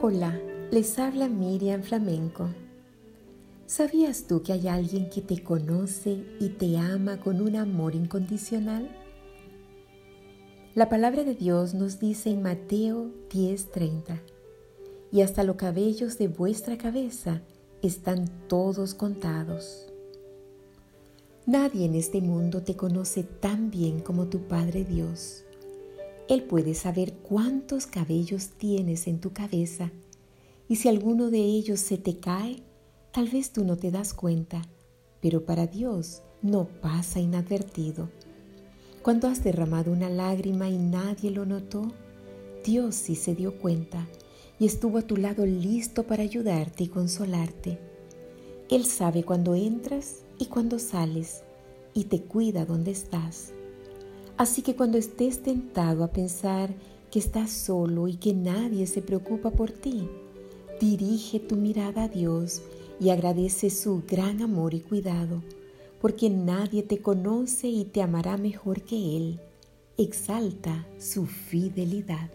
Hola, les habla Miriam Flamenco. ¿Sabías tú que hay alguien que te conoce y te ama con un amor incondicional? La palabra de Dios nos dice en Mateo 10:30, y hasta los cabellos de vuestra cabeza están todos contados. Nadie en este mundo te conoce tan bien como tu Padre Dios. Él puede saber cuántos cabellos tienes en tu cabeza y si alguno de ellos se te cae, tal vez tú no te das cuenta, pero para Dios no pasa inadvertido. Cuando has derramado una lágrima y nadie lo notó, Dios sí se dio cuenta y estuvo a tu lado listo para ayudarte y consolarte. Él sabe cuando entras y cuando sales y te cuida donde estás. Así que cuando estés tentado a pensar que estás solo y que nadie se preocupa por ti, dirige tu mirada a Dios y agradece su gran amor y cuidado, porque nadie te conoce y te amará mejor que Él. Exalta su fidelidad.